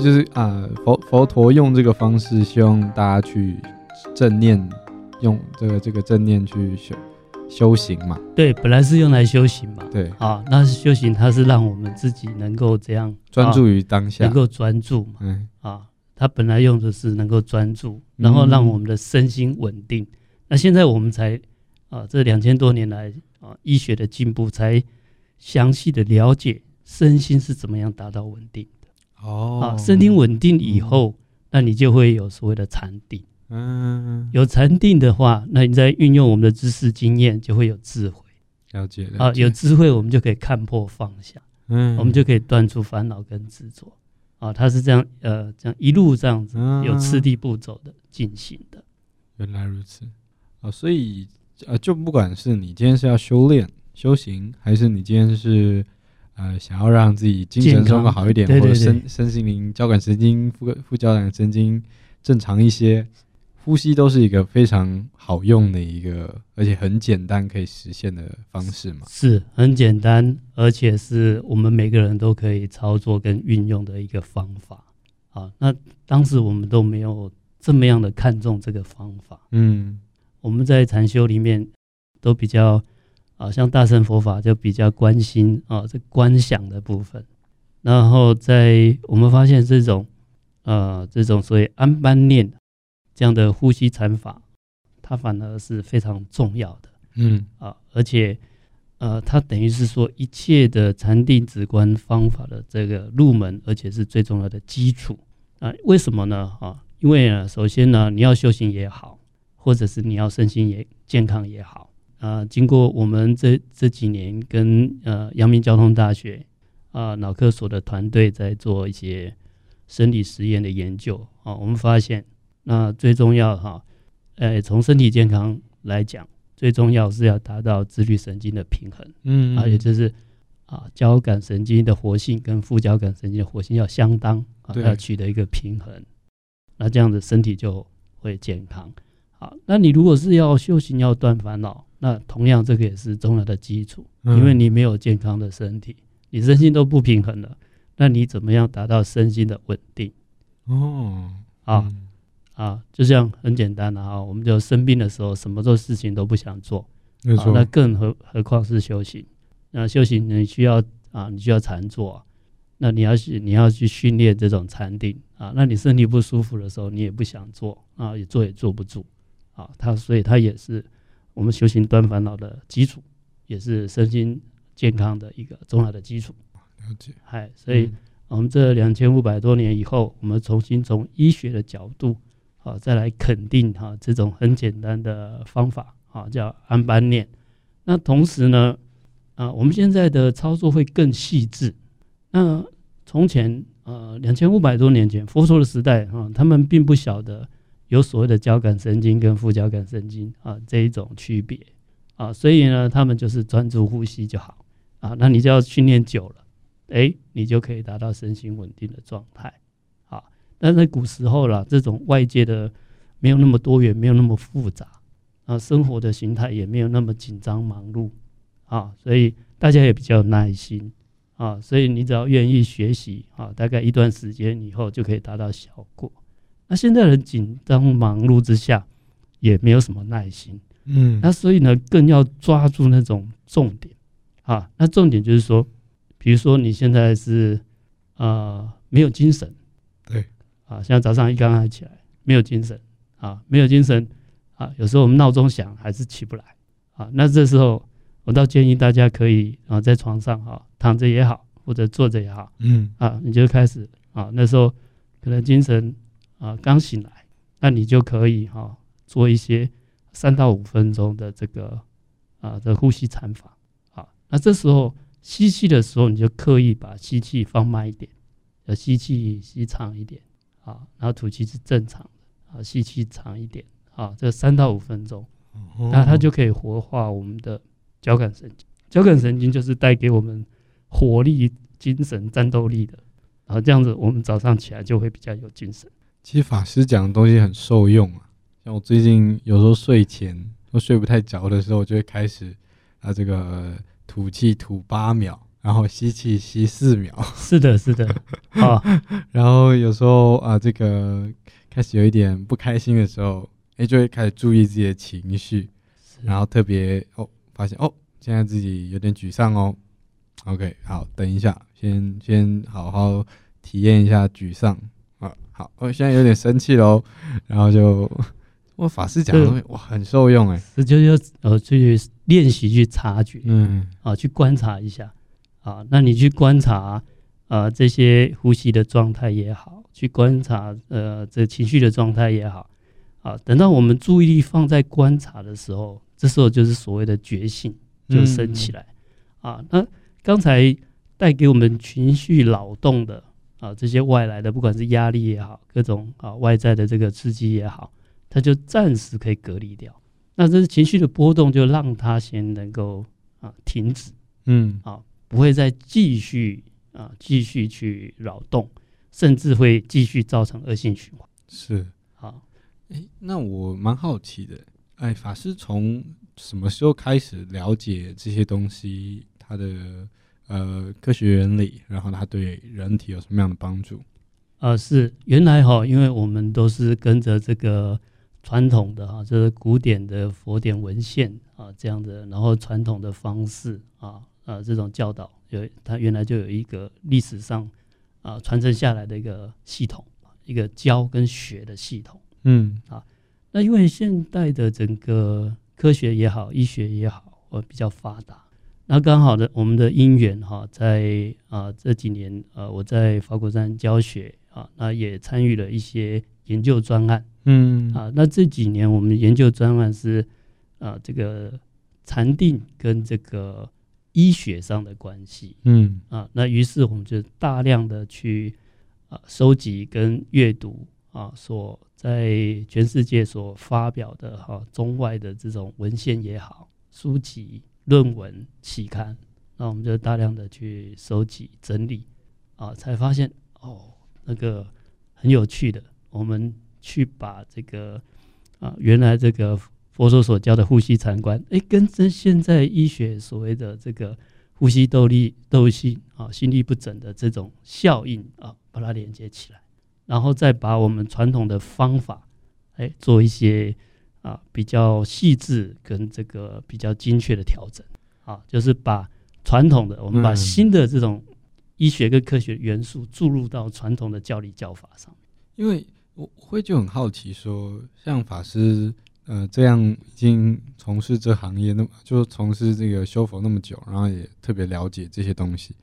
这就是啊，佛佛陀用这个方式，希望大家去正念，用这个这个正念去修修行嘛。对，本来是用来修行嘛。对啊，那是修行，它是让我们自己能够这样专注于当下，能够专注嘛。嗯啊，它本来用的是能够专注，然后让我们的身心稳定。嗯、那现在我们才啊，这两千多年来啊，医学的进步才详细的了解身心是怎么样达到稳定。哦，啊，身体稳定以后，嗯，那你就会有所谓的禅定。嗯，有禅定的话，那你在运用我们的知识经验，就会有智慧。了解，了解。啊，有智慧，我们就可以看破放下。嗯，我们就可以断除烦恼跟执着。啊，它是这样，呃，这样一路这样子，有次第步骤的进行的。原来如此。啊，所以，呃，就不管是你今天是要修炼、修行，还是你今天是。呃，想要让自己精神状况好一点，或者身身心灵交感神经、副副交感神经正常一些，呼吸都是一个非常好用的一个，而且很简单可以实现的方式嘛。是很简单，而且是我们每个人都可以操作跟运用的一个方法。啊，那当时我们都没有这么样的看重这个方法。嗯，我们在禅修里面都比较。啊，像大乘佛法就比较关心啊，这观想的部分。然后在我们发现这种，呃，这种所谓安般念这样的呼吸禅法，它反而是非常重要的。嗯啊，而且呃，它等于是说一切的禅定止观方法的这个入门，而且是最重要的基础啊。为什么呢？啊，因为呢，首先呢，你要修行也好，或者是你要身心也健康也好。啊，经过我们这这几年跟呃阳明交通大学啊脑科所的团队在做一些生理实验的研究啊，我们发现那最重要哈，呃，从身体健康来讲，最重要是要达到自律神经的平衡，嗯，而且就是啊交感神经的活性跟副交感神经的活性要相当啊，要取得一个平衡，那这样子身体就会健康。好，那你如果是要修行要断烦恼。那同样，这个也是重要的基础，因为你没有健康的身体，你身心都不平衡了，那你怎么样达到身心的稳定？哦，啊啊，就像很简单的啊，我们就生病的时候，什么做事情都不想做，没错，那更何何况是修行？那修行你需要啊，你需要禅坐，那你要去你要去训练这种禅定啊，那你身体不舒服的时候，你也不想做啊，也做也坐不住啊，他所以他也是。我们修行断烦恼的基础，也是身心健康的一个重要的基础。了解，嗨，所以我们这两千五百多年以后，我们重新从医学的角度，啊，再来肯定哈这种很简单的方法，啊，叫安般念。那同时呢，啊，我们现在的操作会更细致。那从前，呃，两千五百多年前，佛陀的时代，啊，他们并不晓得。有所谓的交感神经跟副交感神经啊这一种区别啊，所以呢，他们就是专注呼吸就好啊。那你就要训练久了，哎，你就可以达到身心稳定的状态啊。但在古时候啦，这种外界的没有那么多元，没有那么复杂啊，生活的形态也没有那么紧张忙碌啊，所以大家也比较有耐心啊。所以你只要愿意学习啊，大概一段时间以后就可以达到效果。那现在人紧张忙碌之下，也没有什么耐心，嗯，那所以呢，更要抓住那种重点啊。那重点就是说，比如说你现在是啊、呃、没有精神，对，啊，像早上一刚刚起来没有精神啊，没有精神啊，有时候我们闹钟响还是起不来啊。那这时候我倒建议大家可以啊在床上哈、啊、躺着也好，或者坐着也好，嗯啊，你就开始啊，那时候可能精神。啊，刚醒来，那你就可以哈、啊、做一些三到五分钟的这个啊的呼吸禅法啊。那这时候吸气的时候，你就刻意把吸气放慢一点，要吸气吸长一点啊，然后吐气是正常的啊，吸气长一点啊，这三到五分钟，那它就可以活化我们的交感神经。交感神经就是带给我们活力、精神、战斗力的啊，这样子我们早上起来就会比较有精神。其实法师讲的东西很受用啊，像我最近有时候睡前都睡不太着的时候，我就会开始啊这个吐气吐八秒，然后吸气吸四秒。是的，是的。啊，然后有时候啊，这个开始有一点不开心的时候，哎，就会开始注意自己的情绪，然后特别哦，发现哦，现在自己有点沮丧哦。OK，好，等一下，先先好好体验一下沮丧啊。好，我现在有点生气喽，然后就我法师讲的东西我，很受用哎，这就要呃去练习去察觉，嗯，啊，去观察一下啊，那你去观察啊这些呼吸的状态也好，去观察呃这情绪的状态也好，啊，等到我们注意力放在观察的时候，这时候就是所谓的觉醒就升起来，嗯、啊，那。刚才带给我们情绪扰动的啊，这些外来的，不管是压力也好，各种啊外在的这个刺激也好，它就暂时可以隔离掉。那这是情绪的波动，就让它先能够啊停止，嗯啊，不会再继续啊继续去扰动，甚至会继续造成恶性循环。是好，哎，那我蛮好奇的，哎，法师从什么时候开始了解这些东西？它的呃科学原理，然后它对人体有什么样的帮助？呃，是原来哈，因为我们都是跟着这个传统的哈，就是古典的佛典文献啊这样的，然后传统的方式啊啊这种教导，有它原来就有一个历史上啊传承下来的一个系统，一个教跟学的系统。嗯啊，那因为现代的整个科学也好，医学也好，呃比较发达。那刚好的，我们的因缘哈，在啊这几年啊，我在法鼓山教学啊，那也参与了一些研究专案，嗯。啊，那这几年我们研究专案是啊这个禅定跟这个医学上的关系，嗯。啊，那于是我们就大量的去啊收集跟阅读啊，所在全世界所发表的哈中外的这种文献也好，书籍。论文期刊，那我们就大量的去收集整理，啊，才发现哦，那个很有趣的，我们去把这个啊，原来这个佛陀所教的呼吸禅观，哎，跟这现在医学所谓的这个呼吸斗力斗性啊，心律不整的这种效应啊，把它连接起来，然后再把我们传统的方法，哎，做一些。啊，比较细致跟这个比较精确的调整，啊，就是把传统的，我们把新的这种医学跟科学元素注入到传统的教理教法上。因为我会就很好奇说，像法师呃这样已经从事这行业那么就从事这个修佛那么久，然后也特别了解这些东西。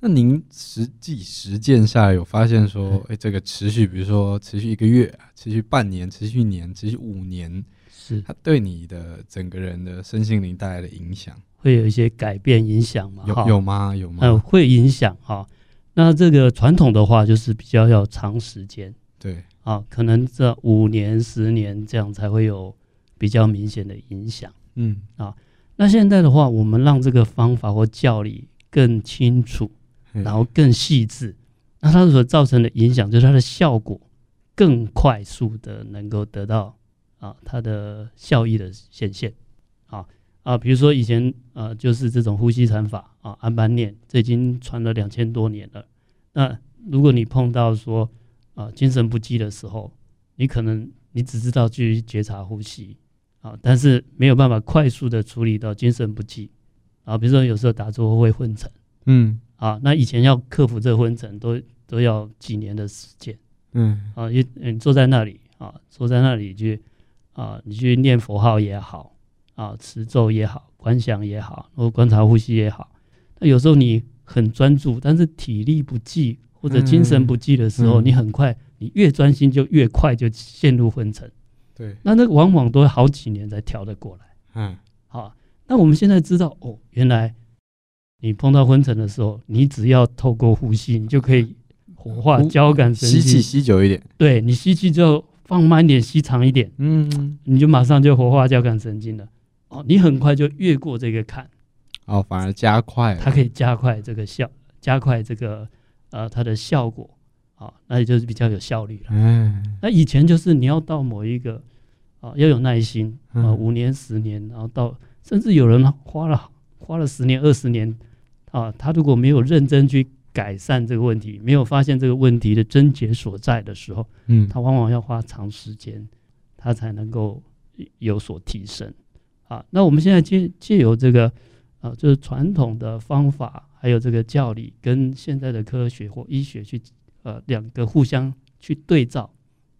那您实际实践下来有发现说，哎、欸，这个持续，比如说持续一个月，持续半年，持续一年，持续五年。是它对你的整个人的身心灵带来的影响，会有一些改变影响吗？有有吗？有吗？嗯，会影响哈。那这个传统的话，就是比较要长时间，对啊，可能这五年、十年这样才会有比较明显的影响。嗯啊，那现在的话，我们让这个方法或教理更清楚，然后更细致，那它所造成的影响，就是它的效果更快速的能够得到。啊，它的效益的显现，啊啊，比如说以前呃，就是这种呼吸禅法啊，安般念，这已经传了两千多年了。那如果你碰到说啊精神不济的时候，你可能你只知道去觉察呼吸啊，但是没有办法快速的处理到精神不济啊。比如说有时候打坐会昏沉，嗯，啊，那以前要克服这个昏沉都都要几年的时间，嗯，啊，你你坐在那里啊，坐在那里去。啊，你去念佛号也好，啊，持咒也好，观想也好，或观察呼吸也好，那有时候你很专注，但是体力不济或者精神不济的时候，嗯、你很快，你越专心就越快就陷入昏沉。对，那那个往往都好几年才调得过来。嗯，好，那我们现在知道，哦，原来你碰到昏沉的时候，你只要透过呼吸，你就可以活化交感神经，吸气吸久一点，对，你吸气就。放慢一点，吸长一点，嗯，你就马上就活化交感神经了，哦，你很快就越过这个坎，哦，反而加快，它可以加快这个效，加快这个呃它的效果，啊、哦，那也就是比较有效率了。嗯，那以前就是你要到某一个啊、哦、要有耐心啊，五年十年，然后到甚至有人花了花了十年二十年，啊，他如果没有认真去改善这个问题，没有发现这个问题的症结所在的时候，嗯，他往往要花长时间，他才能够有所提升。啊，那我们现在借借由这个，啊，就是传统的方法，还有这个教理，跟现在的科学或医学去，呃，两个互相去对照、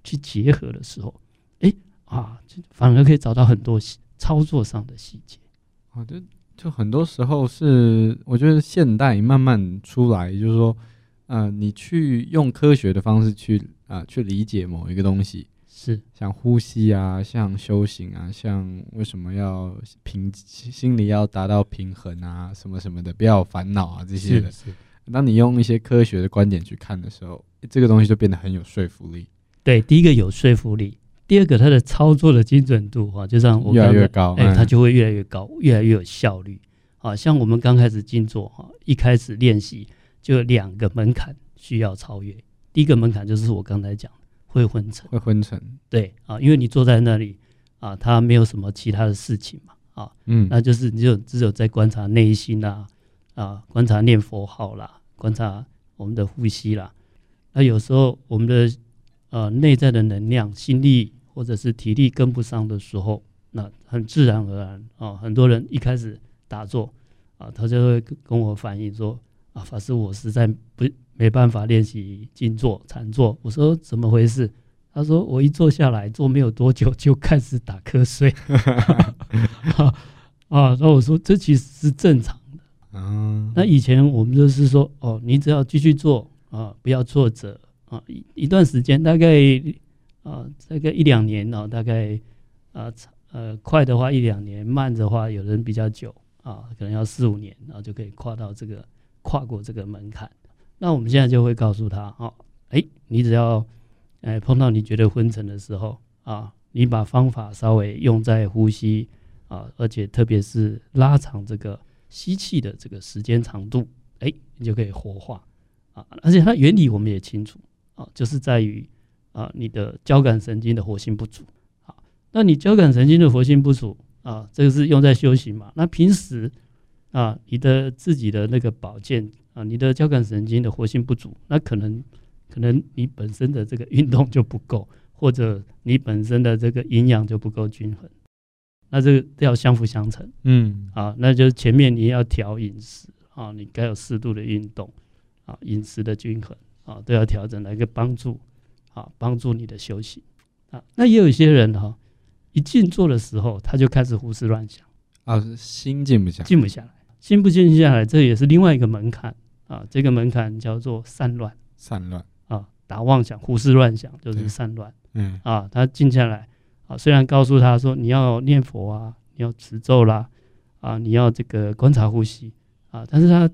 去结合的时候，哎，啊，反而可以找到很多操作上的细节。啊，就就很多时候是，我觉得现代慢慢出来，就是说，呃，你去用科学的方式去啊、呃，去理解某一个东西。是像呼吸啊，像修行啊，像为什么要平心里要达到平衡啊，什么什么的，不要烦恼啊这些的。是，是。当你用一些科学的观点去看的时候，这个东西就变得很有说服力。对，第一个有说服力，第二个它的操作的精准度啊，就像我刚刚越来越高，哎，它就会越来越高，越来越有效率。啊，像我们刚开始静坐哈，一开始练习就有两个门槛需要超越，第一个门槛就是我刚才讲的。会昏沉，会昏沉，对啊，因为你坐在那里啊，他没有什么其他的事情嘛，啊，嗯，那就是你就只有在观察内心啦，啊，观察念佛号啦，观察我们的呼吸啦。那有时候我们的呃内在的能量、心力或者是体力跟不上的时候，那很自然而然啊，很多人一开始打坐啊，他就会跟我反映说啊，法师，我实在不。没办法练习静坐禅坐，我说怎么回事？他说我一坐下来坐没有多久就开始打瞌睡 啊，然后我说这其实是正常的。嗯，那以前我们就是说哦，你只要继续做啊，不要挫折啊，一一段时间大概啊，大概一两年哦，大概啊呃快的话一两年，慢的话有人比较久啊，可能要四五年，然后就可以跨到这个跨过这个门槛。那我们现在就会告诉他，哦，哎，你只要，哎，碰到你觉得昏沉的时候啊，你把方法稍微用在呼吸啊，而且特别是拉长这个吸气的这个时间长度，哎，你就可以活化啊。而且它原理我们也清楚啊，就是在于啊，你的交感神经的活性不足好。那你交感神经的活性不足啊，这个是用在修行嘛？那平时啊，你的自己的那个保健。啊，你的交感神经的活性不足，那可能可能你本身的这个运动就不够，或者你本身的这个营养就不够均衡，那这个要相辅相成。嗯，啊，那就是前面你要调饮食啊，你该有适度的运动啊，饮食的均衡啊都要调整来个帮助啊，帮助你的休息啊。那也有一些人哈、啊，一静坐的时候他就开始胡思乱想啊，心静不下，静不下来，心不静下来，这也是另外一个门槛。啊，这个门槛叫做散乱，散乱啊，打妄想、胡思乱想就是散乱。嗯，啊，他静下来啊，虽然告诉他说你要念佛啊，你要持咒啦，啊，你要这个观察呼吸啊，但是他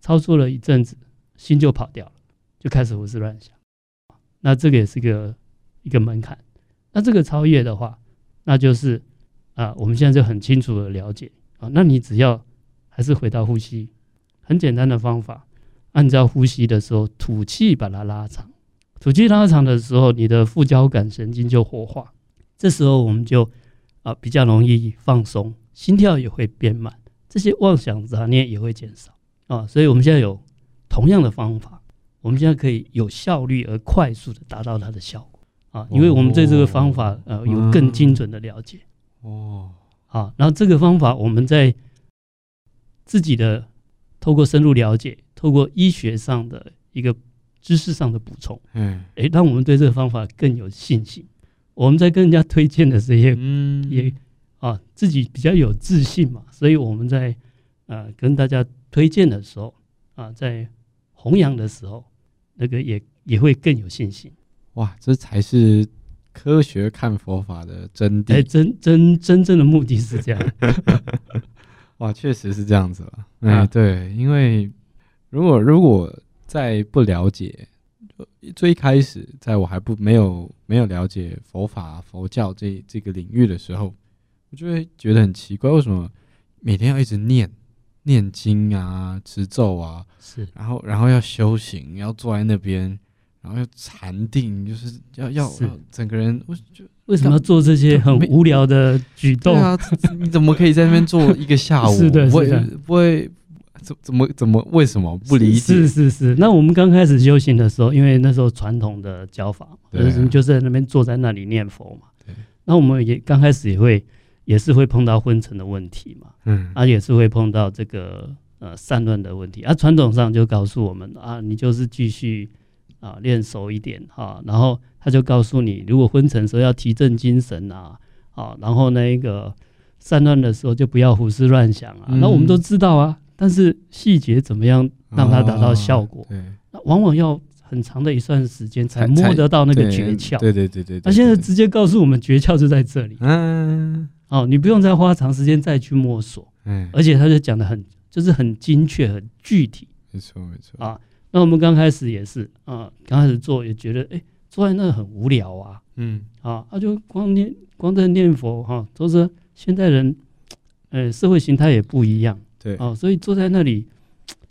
操作了一阵子，心就跑掉了，就开始胡思乱想。那这个也是个一个门槛。那这个超越的话，那就是啊，我们现在就很清楚的了解啊，那你只要还是回到呼吸，很简单的方法。按照呼吸的时候，吐气把它拉长，吐气拉长的时候，你的副交感神经就活化，这时候我们就啊比较容易放松，心跳也会变慢，这些妄想杂念也会减少啊。所以我们现在有同样的方法，我们现在可以有效率而快速的达到它的效果啊，因为我们对这个方法呃有更精准的了解哦。好，然后这个方法我们在自己的透过深入了解。透过医学上的一个知识上的补充，嗯，诶，让我们对这个方法更有信心。我们在跟人家推荐的时候，嗯，也啊自己比较有自信嘛，所以我们在呃跟大家推荐的时候啊，在弘扬的时候，那个也也会更有信心。哇，这才是科学看佛法的真谛。哎，真真真正的目的是这样。哇，确实是这样子了。哎，对，因为。如果如果在不了解，最开始在我还不没有没有了解佛法佛教这这个领域的时候，我就会觉得很奇怪，为什么每天要一直念念经啊、持咒啊，是，然后然后要修行，要坐在那边，然后要禅定，就是要要整个人，我就为什么要做这些很无聊的举动？啊，你怎么可以在那边坐一个下午？是的，是的，不会不会。怎怎么怎么为什么不理解？是是是。那我们刚开始修行的时候，因为那时候传统的教法嘛，啊、就是就是在那边坐在那里念佛嘛。对。那我们也刚开始也会也是会碰到昏沉的问题嘛。嗯。啊，也是会碰到这个呃散乱的问题。啊，传统上就告诉我们啊，你就是继续啊练熟一点哈、啊。然后他就告诉你，如果昏沉的时候要提振精神啊，啊，然后那个。散乱的时候就不要胡思乱想啊，嗯、那我们都知道啊，但是细节怎么样让它达到效果？哦、对，那往往要很长的一段时间才摸得到那个诀窍。对对对对，他现在直接告诉我们诀窍就在这里。嗯，哦，你不用再花长时间再去摸索。嗯，而且他就讲的很，就是很精确、很具体。没错没错啊，那我们刚开始也是啊，刚开始做也觉得，哎，坐在那很无聊啊。嗯，啊，他就光念光在念佛哈，都是。现代人，呃，社会形态也不一样，对，哦，所以坐在那里，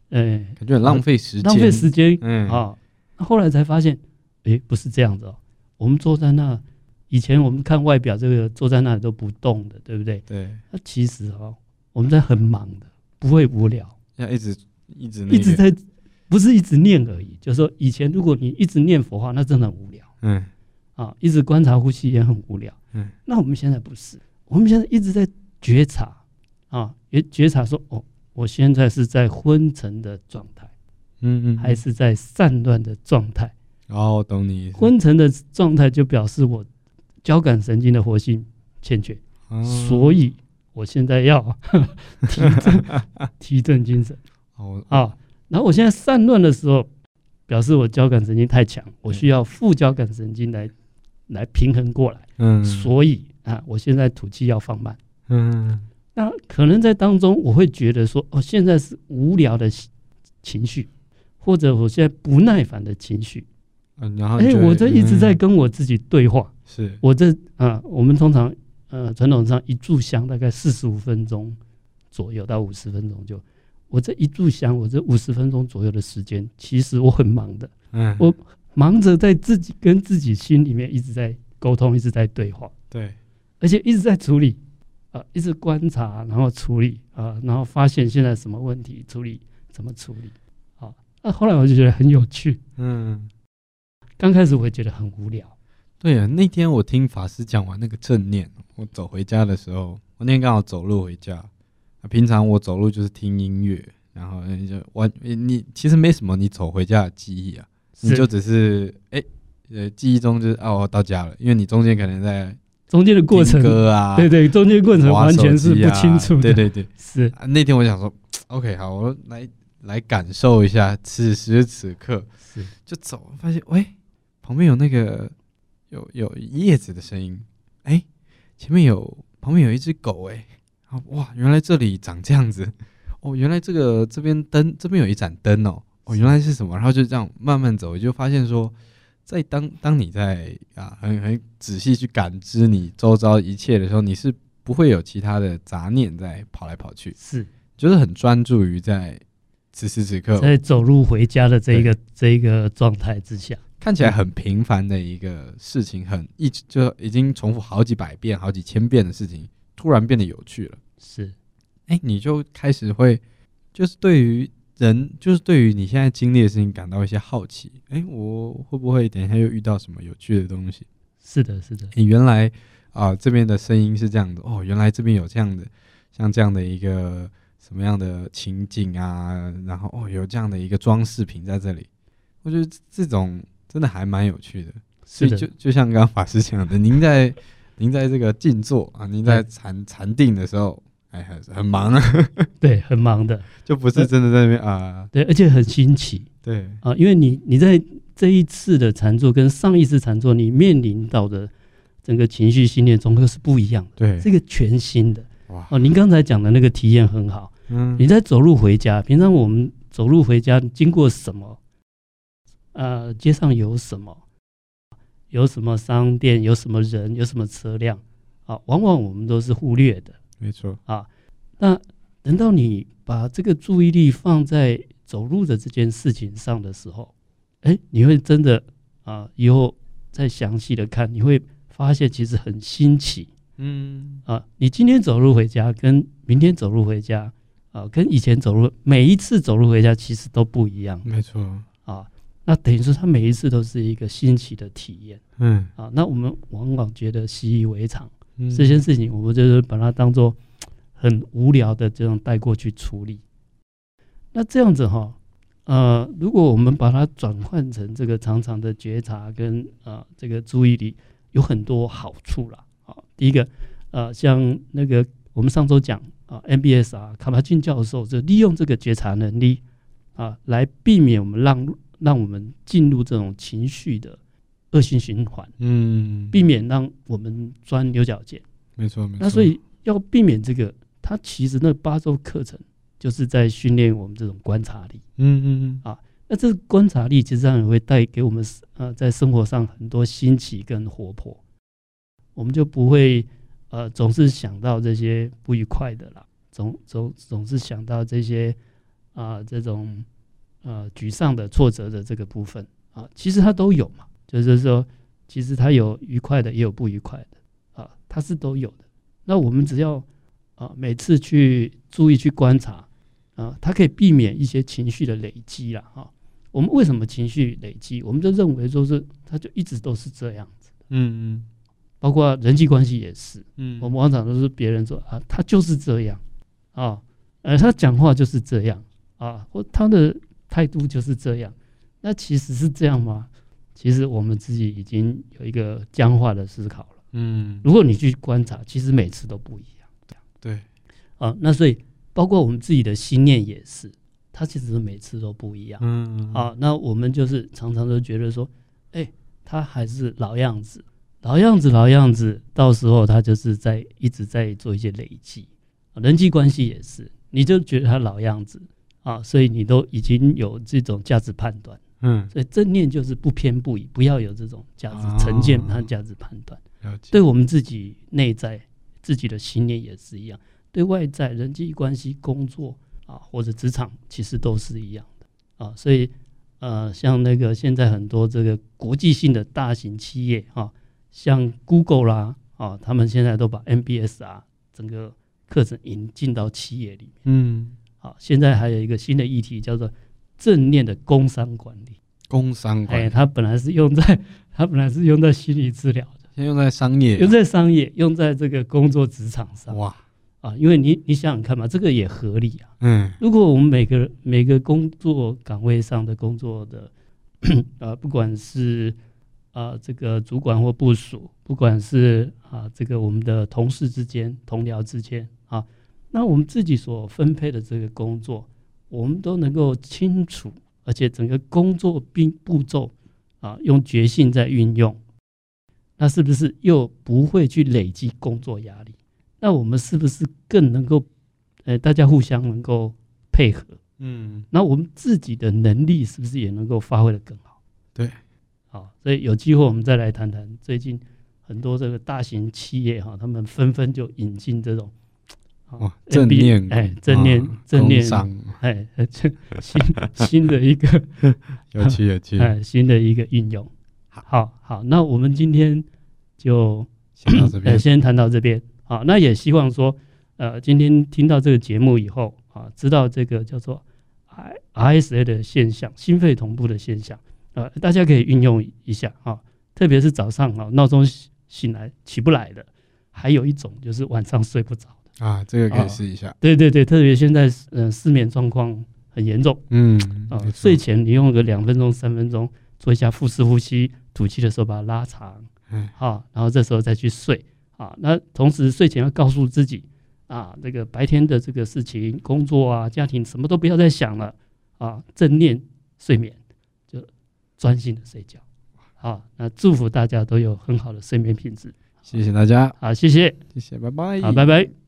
呃，感觉很浪费时间，浪费时间，嗯啊，后来才发现，诶，不是这样子哦，我们坐在那，以前我们看外表，这个坐在那里都不动的，对不对？对，那其实哦，我们在很忙的，不会无聊，要一直一直一直在，不是一直念而已，就是说，以前如果你一直念佛话，那真的很无聊，嗯，啊，一直观察呼吸也很无聊，嗯，那我们现在不是。我们现在一直在觉察啊，也觉察说哦，我现在是在昏沉的状态，嗯嗯，还是在散乱的状态？哦，懂你。昏沉的状态就表示我交感神经的活性欠缺，哦、所以我现在要 提振提振精神。哦啊，然后我现在散乱的时候，表示我交感神经太强，我需要副交感神经来来平衡过来。嗯，所以。啊，我现在吐气要放慢。嗯，那可能在当中，我会觉得说，哦，现在是无聊的情绪，或者我现在不耐烦的情绪。嗯，然后，哎，我这一直在跟我自己对话。是，我这啊，我们通常呃传统上一炷香大概四十五分钟左右到五十分钟，就我这一炷香，我这五十分钟左右的时间，其实我很忙的。嗯，我忙着在自己跟自己心里面一直在沟通，一直在对话。对。而且一直在处理，啊，一直观察，然后处理，啊，然后发现现在什么问题，处理怎么处理，啊，那后来我就觉得很有趣，嗯，刚开始我会觉得很无聊，对啊，那天我听法师讲完那个正念，我走回家的时候，我那天刚好走路回家，平常我走路就是听音乐，然后就完你其实没什么，你走回家的记忆啊，你就只是哎，呃，记忆中就是哦，我到家了，因为你中间可能在。中间的过程，歌啊，对对，中间过程完全是不清楚的。对对对，是。那天我想说，OK，好，我来来感受一下此时此刻。是，就走，发现，喂，旁边有那个有有叶子的声音，哎，前面有旁边有一只狗，哎，哇，原来这里长这样子，哦，原来这个这边灯这边有一盏灯哦，哦，原来是什么？然后就这样慢慢走，就发现说。在当当你在啊很很仔细去感知你周遭一切的时候，你是不会有其他的杂念在跑来跑去，是。就是很专注于在此时此刻，在走路回家的这一个这一个状态之下，看起来很平凡的一个事情，很一直就已经重复好几百遍、好几千遍的事情，突然变得有趣了。是，哎，你就开始会就是对于。人就是对于你现在经历的事情感到一些好奇，哎，我会不会等一下又遇到什么有趣的东西？是的，是的。你原来啊、呃、这边的声音是这样的哦，原来这边有这样的像这样的一个什么样的情景啊，然后哦有这样的一个装饰品在这里，我觉得这种真的还蛮有趣的。是的，所以就就像刚刚法师讲的，您在您在这个静坐啊，您在禅禅定的时候。哎，很很忙啊，对，很忙的，就不是真的在那边啊。对，而且很新奇。对啊，因为你你在这一次的禅坐跟上一次禅坐，你面临到的整个情绪心念中都是不一样的。对，这个全新的。哇哦，您刚才讲的那个体验很好。嗯，你在走路回家，平常我们走路回家经过什么？呃，街上有什么？有什么商店？有什么人？有什么车辆？啊，往往我们都是忽略的。没错啊，那等到你把这个注意力放在走路的这件事情上的时候，哎，你会真的啊，以后再详细的看，你会发现其实很新奇。嗯啊，你今天走路回家跟明天走路回家啊，跟以前走路每一次走路回家其实都不一样。没错啊，那等于说他每一次都是一个新奇的体验。嗯啊，那我们往往觉得习以为常，嗯这件事情我们就是把它当做很无聊的这种带过去处理。那这样子哈，呃，如果我们把它转换成这个常常的觉察跟啊、呃、这个注意力，有很多好处啦。啊，第一个，呃，像那个我们上周讲啊，MBS 啊，卡巴金教授就利用这个觉察能力啊，来避免我们让让我们进入这种情绪的恶性循环，嗯，避免让我们钻牛角尖。没错没错。那所以要避免这个，它其实那八周课程就是在训练我们这种观察力。嗯嗯嗯。啊那这个观察力其实上也会带给我们呃在生活上很多新奇跟活泼。我们就不会呃总是想到这些不愉快的啦，总总总是想到这些啊、呃、这种呃沮丧的挫折的这个部分啊，其实它都有嘛，就是说其实它有愉快的，也有不愉快的啊，它是都有的。那我们只要啊每次去注意去观察啊，它可以避免一些情绪的累积啦。哈。我们为什么情绪累积？我们就认为说是它就一直都是这样子。嗯嗯。包括人际关系也是，嗯，我们往往都是别人说啊，他就是这样啊，呃，他讲话就是这样啊，或他的态度就是这样，那其实是这样吗？其实我们自己已经有一个僵化的思考了。嗯，如果你去观察，其实每次都不一样。对，啊，那所以包括我们自己的心念也是，它其实每次都不一样。嗯，啊，那我们就是常常都觉得说，哎，他还是老样子。老样子，老样子，到时候他就是在一直在做一些累积，人际关系也是，你就觉得他老样子啊，所以你都已经有这种价值判断，嗯，所以正念就是不偏不倚，不要有这种价值成见和价值判断。对我们自己内在自己的信念也是一样，对外在人际关系、工作啊或者职场，其实都是一样的啊。所以呃，像那个现在很多这个国际性的大型企业啊。像 Google 啦，啊，他们现在都把 MBS 啊整个课程引进到企业里面。嗯，好，现在还有一个新的议题叫做正念的工商管理。工商管理，哎，它本来是用在，它本来是用在心理治疗的，用在商业，用在商业，用在这个工作职场上。哇，啊，因为你你想想看嘛，这个也合理啊。嗯，如果我们每个每个工作岗位上的工作的，呃，不管是啊、呃，这个主管或部署，不管是啊，这个我们的同事之间、同僚之间啊，那我们自己所分配的这个工作，我们都能够清楚，而且整个工作并步骤啊，用觉性在运用，那是不是又不会去累积工作压力？那我们是不是更能够，呃，大家互相能够配合？嗯，那我们自己的能力是不是也能够发挥的更好？对。好，所以有机会我们再来谈谈最近很多这个大型企业哈，他们纷纷就引进这种哦正念哎正念正念商哎这新 新的一个 有趣有趣 哎新的一个运用。好好，那我们今天就先到这边，先谈到这边。好，那也希望说呃今天听到这个节目以后啊，知道这个叫做 I RSA 的现象，心肺同步的现象。呃，大家可以运用一下啊，特别是早上啊，闹钟醒来起不来的，还有一种就是晚上睡不着的啊，这个可以试一下。对对对，特别现在嗯失眠状况很严重，嗯啊，睡前你用个两分钟三分钟做一下腹式呼吸，吐气的时候把它拉长，嗯，好，然后这时候再去睡啊。那同时睡前要告诉自己啊，这个白天的这个事情、工作啊、家庭什么都不要再想了啊，正念睡眠就。专心的睡觉，好，那祝福大家都有很好的睡眠品质。谢谢大家，好，谢谢，谢谢，拜拜，好，拜拜。